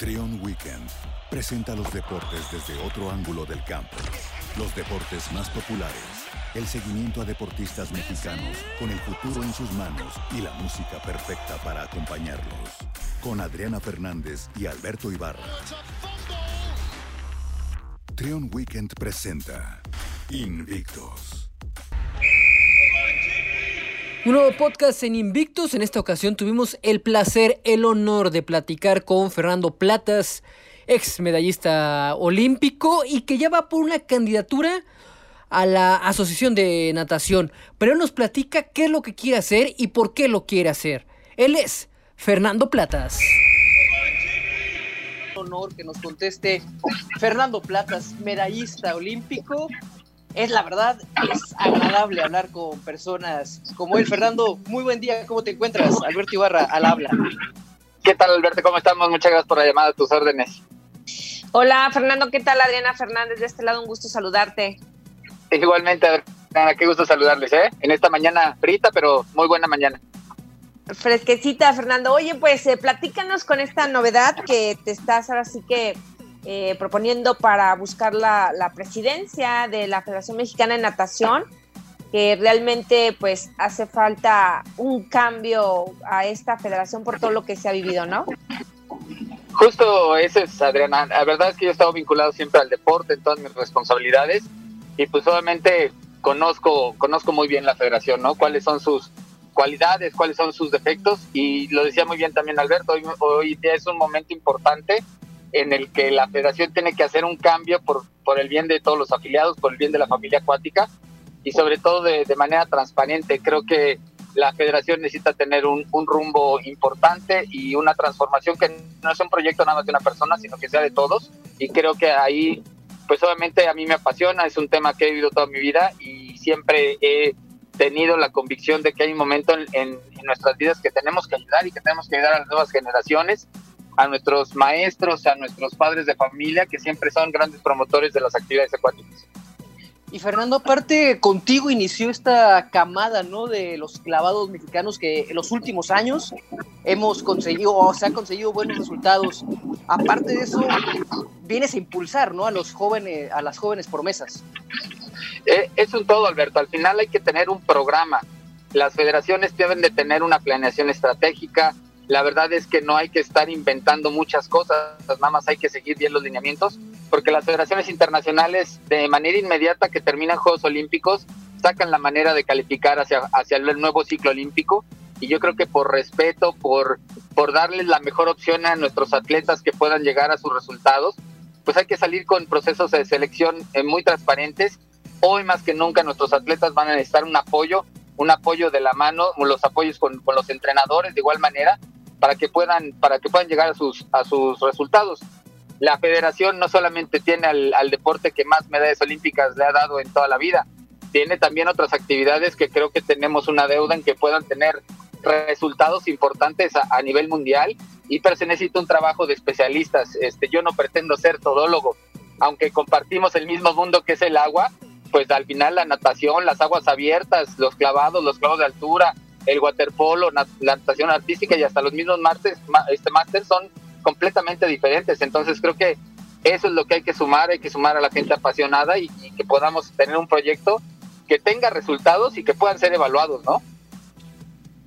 Trion Weekend presenta los deportes desde otro ángulo del campo. Los deportes más populares, el seguimiento a deportistas mexicanos con el futuro en sus manos y la música perfecta para acompañarlos. Con Adriana Fernández y Alberto Ibarra. Trion Weekend presenta Invictos. Un nuevo podcast en Invictus. En esta ocasión tuvimos el placer, el honor de platicar con Fernando Platas, ex medallista olímpico y que ya va por una candidatura a la Asociación de Natación. Pero él nos platica qué es lo que quiere hacer y por qué lo quiere hacer. Él es Fernando Platas. honor que nos conteste Fernando Platas, medallista olímpico, es la verdad, es agradable hablar con personas como él. Fernando, muy buen día, ¿cómo te encuentras? Alberto Ibarra, al habla. ¿Qué tal, Alberto? ¿Cómo estamos? Muchas gracias por la llamada, a tus órdenes. Hola, Fernando, ¿qué tal? Adriana Fernández, de este lado, un gusto saludarte. Igualmente, Adriana, qué gusto saludarles, ¿eh? En esta mañana frita, pero muy buena mañana. Fresquecita, Fernando. Oye, pues eh, platícanos con esta novedad que te estás ahora sí que eh, proponiendo para buscar la, presidencia de la Federación Mexicana de Natación, que realmente pues hace falta un cambio a esta federación por todo lo que se ha vivido, ¿no? Justo eso es, Adriana. La verdad es que yo he estado vinculado siempre al deporte en todas mis responsabilidades y pues obviamente conozco, conozco muy bien la federación, ¿no? Cuáles son sus cualidades, cuáles son sus defectos y lo decía muy bien también Alberto, hoy, hoy es un momento importante en el que la federación tiene que hacer un cambio por, por el bien de todos los afiliados, por el bien de la familia acuática y sobre todo de, de manera transparente. Creo que la federación necesita tener un, un, rumbo importante y una transformación que no es un proyecto nada más de una persona, sino que sea de todos. Y creo que ahí, pues obviamente a mí me apasiona, es un tema que he vivido toda mi vida y siempre he tenido la convicción de que hay un momento en, en, en nuestras vidas que tenemos que ayudar y que tenemos que ayudar a las nuevas generaciones a nuestros maestros, a nuestros padres de familia, que siempre son grandes promotores de las actividades acuáticas. Y Fernando, aparte contigo inició esta camada, ¿no? De los clavados mexicanos que en los últimos años hemos conseguido, o se han conseguido buenos resultados. Aparte de eso, vienes a impulsar, ¿no? A los jóvenes, a las jóvenes promesas. Eh, es un todo, Alberto. Al final hay que tener un programa. Las federaciones deben de tener una planeación estratégica, la verdad es que no hay que estar inventando muchas cosas, nada más hay que seguir bien los lineamientos, porque las federaciones internacionales de manera inmediata que terminan Juegos Olímpicos sacan la manera de calificar hacia, hacia el nuevo ciclo olímpico y yo creo que por respeto, por, por darles la mejor opción a nuestros atletas que puedan llegar a sus resultados, pues hay que salir con procesos de selección muy transparentes. Hoy más que nunca nuestros atletas van a necesitar un apoyo, un apoyo de la mano, los apoyos con, con los entrenadores de igual manera, para que puedan para que puedan llegar a sus a sus resultados. La federación no solamente tiene al, deporte que más medallas olímpicas le ha dado en toda la vida, tiene también otras actividades que creo que tenemos una deuda en que puedan tener resultados importantes a, a nivel mundial y pero se necesita un trabajo de especialistas. Este, yo no pretendo ser todólogo, aunque compartimos el mismo mundo que es el agua, pues al final la natación, las aguas abiertas, los clavados, los clavos de altura, el waterpolo, la natación artística y hasta los mismos másteres este máster son completamente diferentes. Entonces creo que eso es lo que hay que sumar, hay que sumar a la gente apasionada y, y que podamos tener un proyecto que tenga resultados y que puedan ser evaluados, ¿no?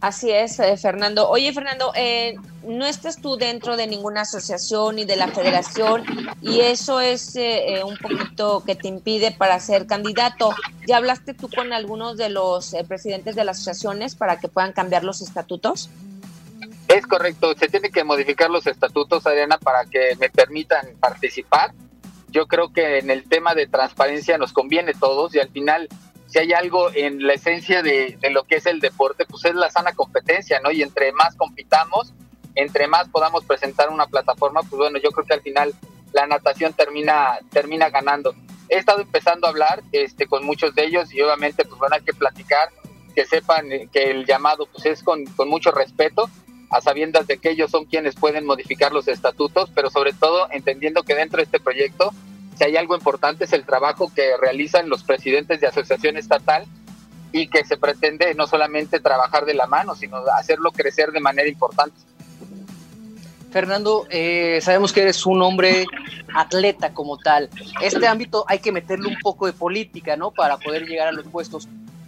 Así es, eh, Fernando. Oye, Fernando, eh, no estás tú dentro de ninguna asociación ni de la federación y eso es eh, un poquito que te impide para ser candidato. ¿Ya hablaste tú con algunos de los eh, presidentes de las asociaciones para que puedan cambiar los estatutos? Es correcto, se tiene que modificar los estatutos, Adriana, para que me permitan participar. Yo creo que en el tema de transparencia nos conviene todos y al final si hay algo en la esencia de, de, lo que es el deporte, pues es la sana competencia, ¿no? Y entre más compitamos, entre más podamos presentar una plataforma, pues bueno, yo creo que al final la natación termina, termina ganando. He estado empezando a hablar este, con muchos de ellos y obviamente pues bueno, hay que platicar, que sepan que el llamado pues es con, con mucho respeto, a sabiendas de que ellos son quienes pueden modificar los estatutos, pero sobre todo entendiendo que dentro de este proyecto si hay algo importante es el trabajo que realizan los presidentes de asociación estatal y que se pretende no solamente trabajar de la mano, sino hacerlo crecer de manera importante. Fernando, eh, sabemos que eres un hombre atleta como tal. Este ámbito hay que meterle un poco de política, ¿no? Para poder llegar a los puestos.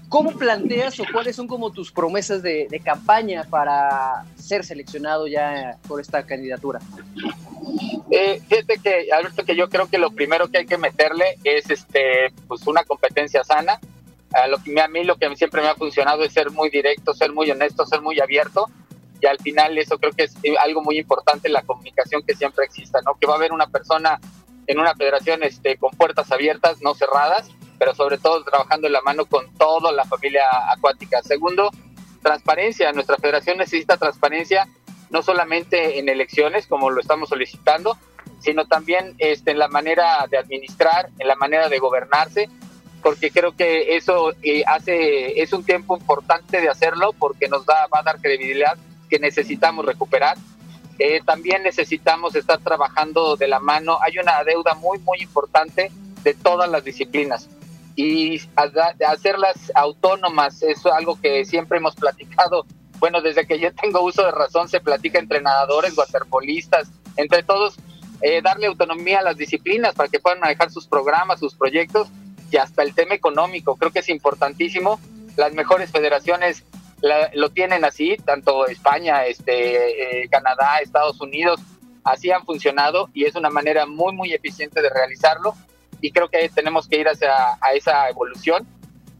¿Cómo planteas o cuáles son como tus promesas de, campaña para ser seleccionado ya por esta candidatura? Eh, fíjate que, Alberto, que yo creo que lo primero que hay que meterle es este, pues una competencia sana. A, lo que, a mí lo que siempre me ha funcionado es ser muy directo, ser muy honesto, ser muy abierto y al final eso creo que es eh, algo muy importante la comunicación que siempre exista, ¿no? Que va a haber una persona en una federación este, con puertas abiertas, no cerradas, pero sobre todo trabajando en la mano con toda la familia acuática. Segundo, transparencia. Nuestra federación necesita transparencia no solamente en elecciones, como lo estamos solicitando, sino también este, en la manera de administrar, en la manera de gobernarse, porque creo que eso eh, hace es un tiempo importante de hacerlo porque nos da va a dar credibilidad que necesitamos recuperar. Eh, también necesitamos estar trabajando de la mano. Hay una deuda muy, muy importante de todas las disciplinas y hacerlas autónomas es algo que siempre hemos platicado. Bueno, desde que yo tengo uso de razón se platica entre nadadores, waterpolistas, entre todos, eh, darle autonomía a las disciplinas para que puedan manejar sus programas, sus proyectos y hasta el tema económico. Creo que es importantísimo. Las mejores federaciones lo tienen así, tanto España, este, eh, Canadá, Estados Unidos, así han funcionado y es una manera muy, muy eficiente de realizarlo y creo que tenemos que ir hacia a esa evolución.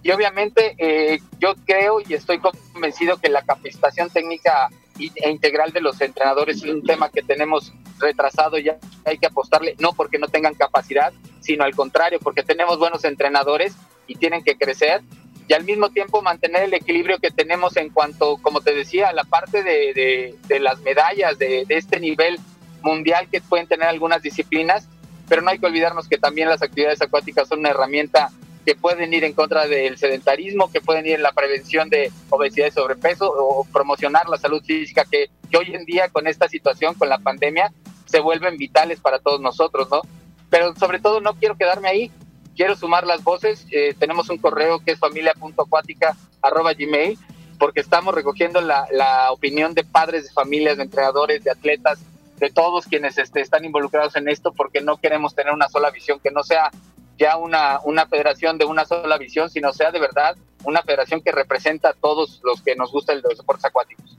Y obviamente eh, yo creo y estoy convencido que la capacitación técnica e integral de los entrenadores es un tema que tenemos retrasado ya hay que apostarle, no porque no tengan capacidad, sino al contrario, porque tenemos buenos entrenadores y tienen que crecer y al mismo tiempo mantener el equilibrio que tenemos en cuanto, como te decía, a la parte de, de, las medallas de, de, este nivel mundial que pueden tener algunas disciplinas, pero no hay que olvidarnos que también las actividades acuáticas son una herramienta que pueden ir en contra del sedentarismo, que pueden ir en la prevención de obesidad y sobrepeso o promocionar la salud física que, hoy en día con esta situación, con la pandemia, se vuelven vitales para todos nosotros, ¿no? Pero sobre todo no quiero quedarme ahí, quiero sumar las voces. Eh, tenemos un correo que es familia.acuática.gmail porque estamos recogiendo la, la, opinión de padres de familias, de entrenadores, de atletas, de todos quienes este, están involucrados en esto, porque no queremos tener una sola visión, que no sea ya una, una federación de una sola visión, sino sea de verdad una federación que representa a todos los que nos gusta el de los deportes acuáticos.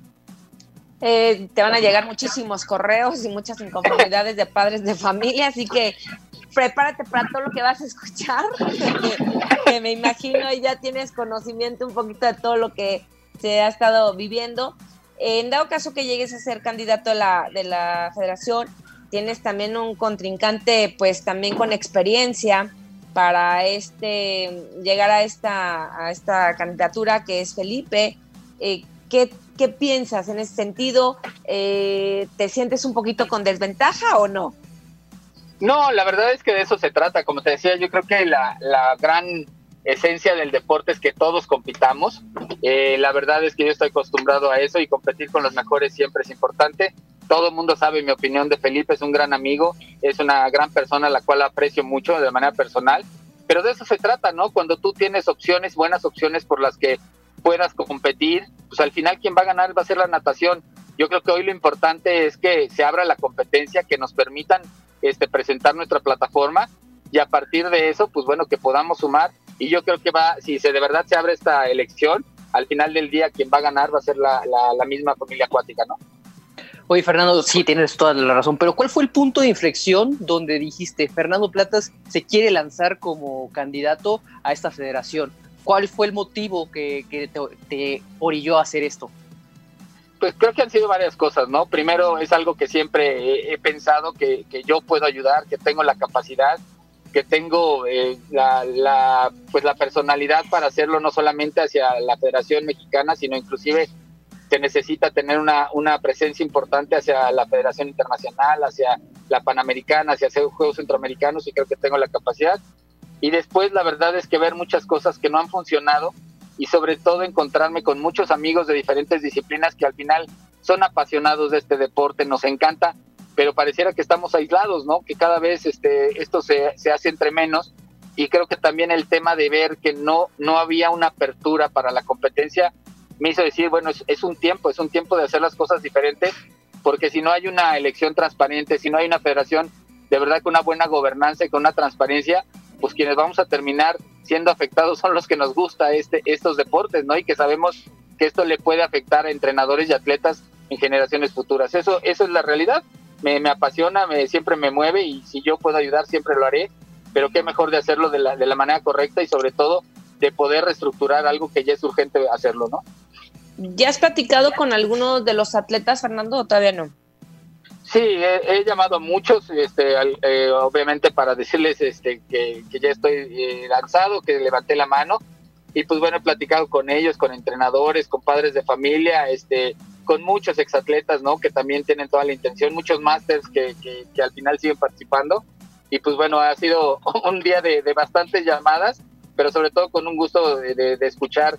Eh, te van a llegar muchísimos correos y muchas inconformidades de padres de familia, así que prepárate para todo lo que vas a escuchar, que, me imagino y ya tienes conocimiento un poquito de todo lo que se ha estado viviendo. En dado caso que llegues a ser candidato de la, de la federación, tienes también un contrincante, pues también con experiencia para este llegar a esta, a esta candidatura que es Felipe. Eh, ¿qué, ¿qué, piensas en ese sentido? Eh, ¿Te sientes un poquito con desventaja o no? No, la verdad es que de eso se trata. Como te decía, yo creo que la, gran esencia del deporte es que todos compitamos. Eh, la verdad es que yo estoy acostumbrado a eso y competir con los mejores siempre es importante. Todo el mundo sabe mi opinión de Felipe, es un gran amigo, es una gran persona a la cual aprecio mucho de manera personal. Pero de eso se trata, ¿no? Cuando tú tienes opciones, buenas opciones por las que puedas competir, pues al final quien va a ganar va a ser la natación. Yo creo que hoy lo importante es que se abra la competencia, que nos permitan este, presentar nuestra plataforma y a partir de eso, pues bueno, que podamos sumar. Y yo creo que va, si se de verdad se abre esta elección, al final del día quien va a ganar va a ser la, la, misma familia acuática, ¿no? Oye, Fernando, sí, tienes toda la razón, pero ¿cuál fue el punto de inflexión donde dijiste, Fernando Platas se quiere lanzar como candidato a esta federación? ¿Cuál fue el motivo que, que te, te orilló a hacer esto? Pues creo que han sido varias cosas, ¿no? Primero es algo que siempre he, pensado que, yo puedo ayudar, que tengo la capacidad, que tengo eh, la, pues la personalidad para hacerlo no solamente hacia la Federación Mexicana, sino inclusive que necesita tener una, una presencia importante hacia la Federación Internacional, hacia la Panamericana, hacia hacer Juegos Centroamericanos y creo que tengo la capacidad. Y después la verdad es que ver muchas cosas que no han funcionado y sobre todo encontrarme con muchos amigos de diferentes disciplinas que al final son apasionados de este deporte, nos encanta, pero pareciera que estamos aislados, ¿no? Que cada vez este, esto se, se hace entre menos y creo que también el tema de ver que no, no había una apertura para la competencia me hizo decir, bueno, es, es un tiempo, es un tiempo de hacer las cosas diferentes porque si no hay una elección transparente, si no hay una federación de verdad con una buena gobernanza y con una transparencia, pues quienes vamos a terminar siendo afectados son los que nos gusta este estos deportes, ¿no? Y que sabemos que esto le puede afectar a entrenadores y atletas en generaciones futuras. Eso eso es la realidad. Me, me apasiona, me siempre me mueve y si yo puedo ayudar siempre lo haré, pero qué mejor de hacerlo de la, de la manera correcta y sobre todo de poder reestructurar algo que ya es urgente hacerlo, ¿no? ¿Ya has platicado con alguno de los atletas, Fernando, o todavía no? Sí, he, llamado a muchos, este, eh, obviamente para decirles este, que, ya estoy eh, lanzado, que levanté la mano y pues bueno, he platicado con ellos, con entrenadores, con padres de familia, este, con muchos exatletas, ¿no? Que también tienen toda la intención, muchos másters que, que, al final siguen participando y pues bueno, ha sido un día de, de bastantes llamadas, pero sobre todo con un gusto de, de escuchar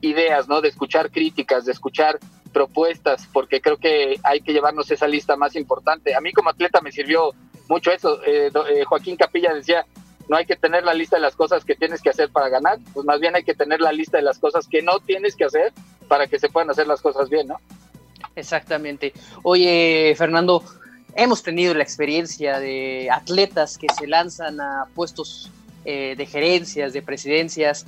ideas, ¿no? De escuchar críticas, de escuchar propuestas, porque creo que hay que llevarnos esa lista más importante. A mí como atleta me sirvió mucho eso. Eh, eh, Joaquín Capilla decía, no hay que tener la lista de las cosas que tienes que hacer para ganar, pues más bien hay que tener la lista de las cosas que no tienes que hacer para que se puedan hacer las cosas bien, ¿no? Exactamente. Oye, Fernando, hemos tenido la experiencia de atletas que se lanzan a puestos eh, de gerencias, de presidencias,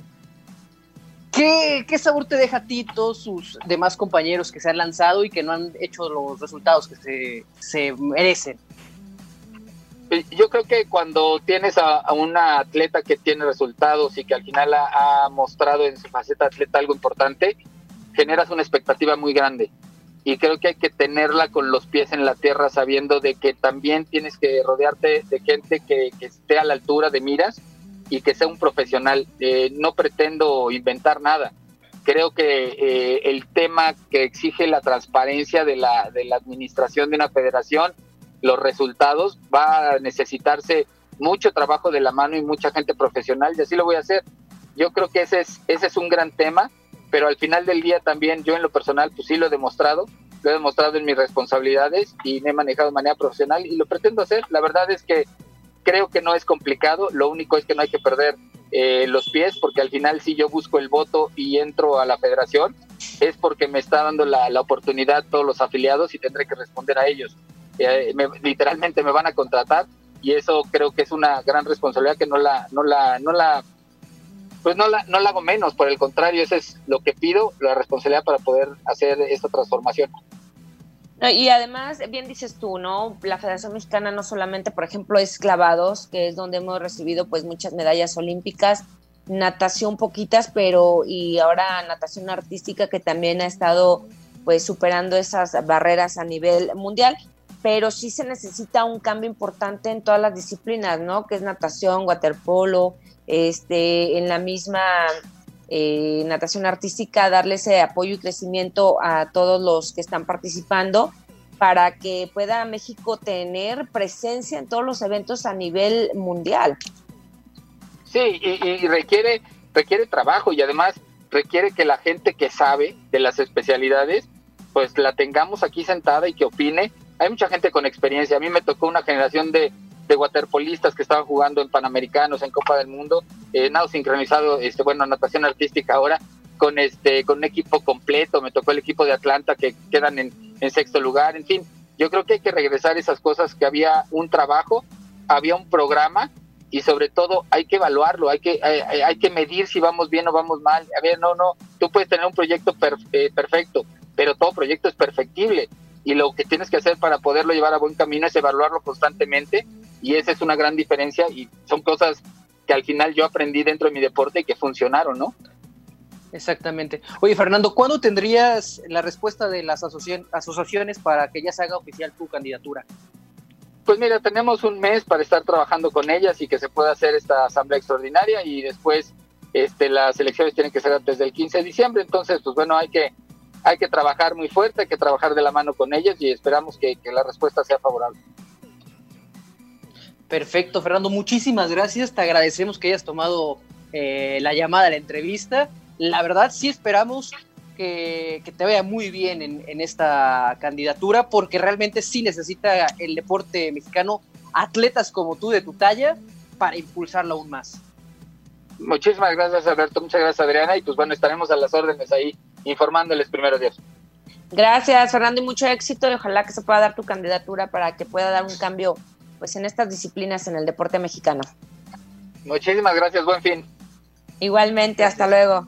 ¿Qué, sabor te deja a ti todos sus demás compañeros que se han lanzado y que no han hecho los resultados que se, merecen? Yo creo que cuando tienes a, una atleta que tiene resultados y que al final ha, mostrado en su faceta atleta algo importante, generas una expectativa muy grande. Y creo que hay que tenerla con los pies en la tierra, sabiendo de que también tienes que rodearte de gente que, esté a la altura de miras y que sea un profesional. Eh, no pretendo inventar nada. Creo que eh, el tema que exige la transparencia de la, de la administración de una federación, los resultados, va a necesitarse mucho trabajo de la mano y mucha gente profesional y así lo voy a hacer. Yo creo que ese es, ese es un gran tema, pero al final del día también yo en lo personal pues sí lo he demostrado, lo he demostrado en mis responsabilidades y me he manejado de manera profesional y lo pretendo hacer. La verdad es que creo que no es complicado, lo único es que no hay que perder eh, los pies, porque al final si yo busco el voto y entro a la federación, es porque me está dando la, la oportunidad todos los afiliados y tendré que responder a ellos. Eh, literalmente me van a contratar y eso creo que es una gran responsabilidad que no la, no la, no la, pues no la, no la hago menos, por el contrario, eso es lo que pido, la responsabilidad para poder hacer esta transformación. Y además, bien dices tú, ¿no? La Federación Mexicana no solamente, por ejemplo, es clavados, que es donde hemos recibido pues muchas medallas olímpicas, natación poquitas, pero y ahora natación artística que también ha estado pues superando esas barreras a nivel mundial, pero sí se necesita un cambio importante en todas las disciplinas, ¿no? Que es natación, waterpolo, este, en la misma eh, natación artística, darle ese apoyo y crecimiento a todos los que están participando para que pueda México tener presencia en todos los eventos a nivel mundial. Sí, y, requiere, requiere trabajo y además requiere que la gente que sabe de las especialidades, pues la tengamos aquí sentada y que opine. Hay mucha gente con experiencia. A mí me tocó una generación de de waterpolistas que estaban jugando en Panamericanos, en Copa del Mundo, eh, nado sincronizado, este, bueno, natación artística ahora, con este, con un equipo completo, me tocó el equipo de Atlanta que quedan en, sexto lugar, en fin, yo creo que hay que regresar esas cosas que había un trabajo, había un programa y sobre todo hay que evaluarlo, hay que, hay, que medir si vamos bien o vamos mal. A ver, no, no, tú puedes tener un proyecto eh, perfecto, pero todo proyecto es perfectible y lo que tienes que hacer para poderlo llevar a buen camino es evaluarlo constantemente y esa es una gran diferencia y son cosas que al final yo aprendí dentro de mi deporte y que funcionaron, ¿no? Exactamente. Oye, Fernando, ¿cuándo tendrías la respuesta de las asociaciones para que ya se haga oficial tu candidatura? Pues mira, tenemos un mes para estar trabajando con ellas y que se pueda hacer esta asamblea extraordinaria y después este, las elecciones tienen que ser antes del 15 de diciembre, entonces pues bueno, hay que, hay que trabajar muy fuerte, hay que trabajar de la mano con ellas y esperamos que la respuesta sea favorable. Perfecto, Fernando, muchísimas gracias. Te agradecemos que hayas tomado eh, la llamada, la entrevista. La verdad, sí esperamos que, te vaya muy bien en, esta candidatura, porque realmente sí necesita el deporte mexicano atletas como tú de tu talla para impulsarlo aún más. Muchísimas gracias, Alberto. Muchas gracias, Adriana. Y pues bueno, estaremos a las órdenes ahí informándoles primero Dios. Gracias, Fernando, y mucho éxito y ojalá que se pueda dar tu candidatura para que pueda dar un cambio pues en estas disciplinas en el deporte mexicano. Muchísimas gracias, buen fin. Igualmente, hasta luego.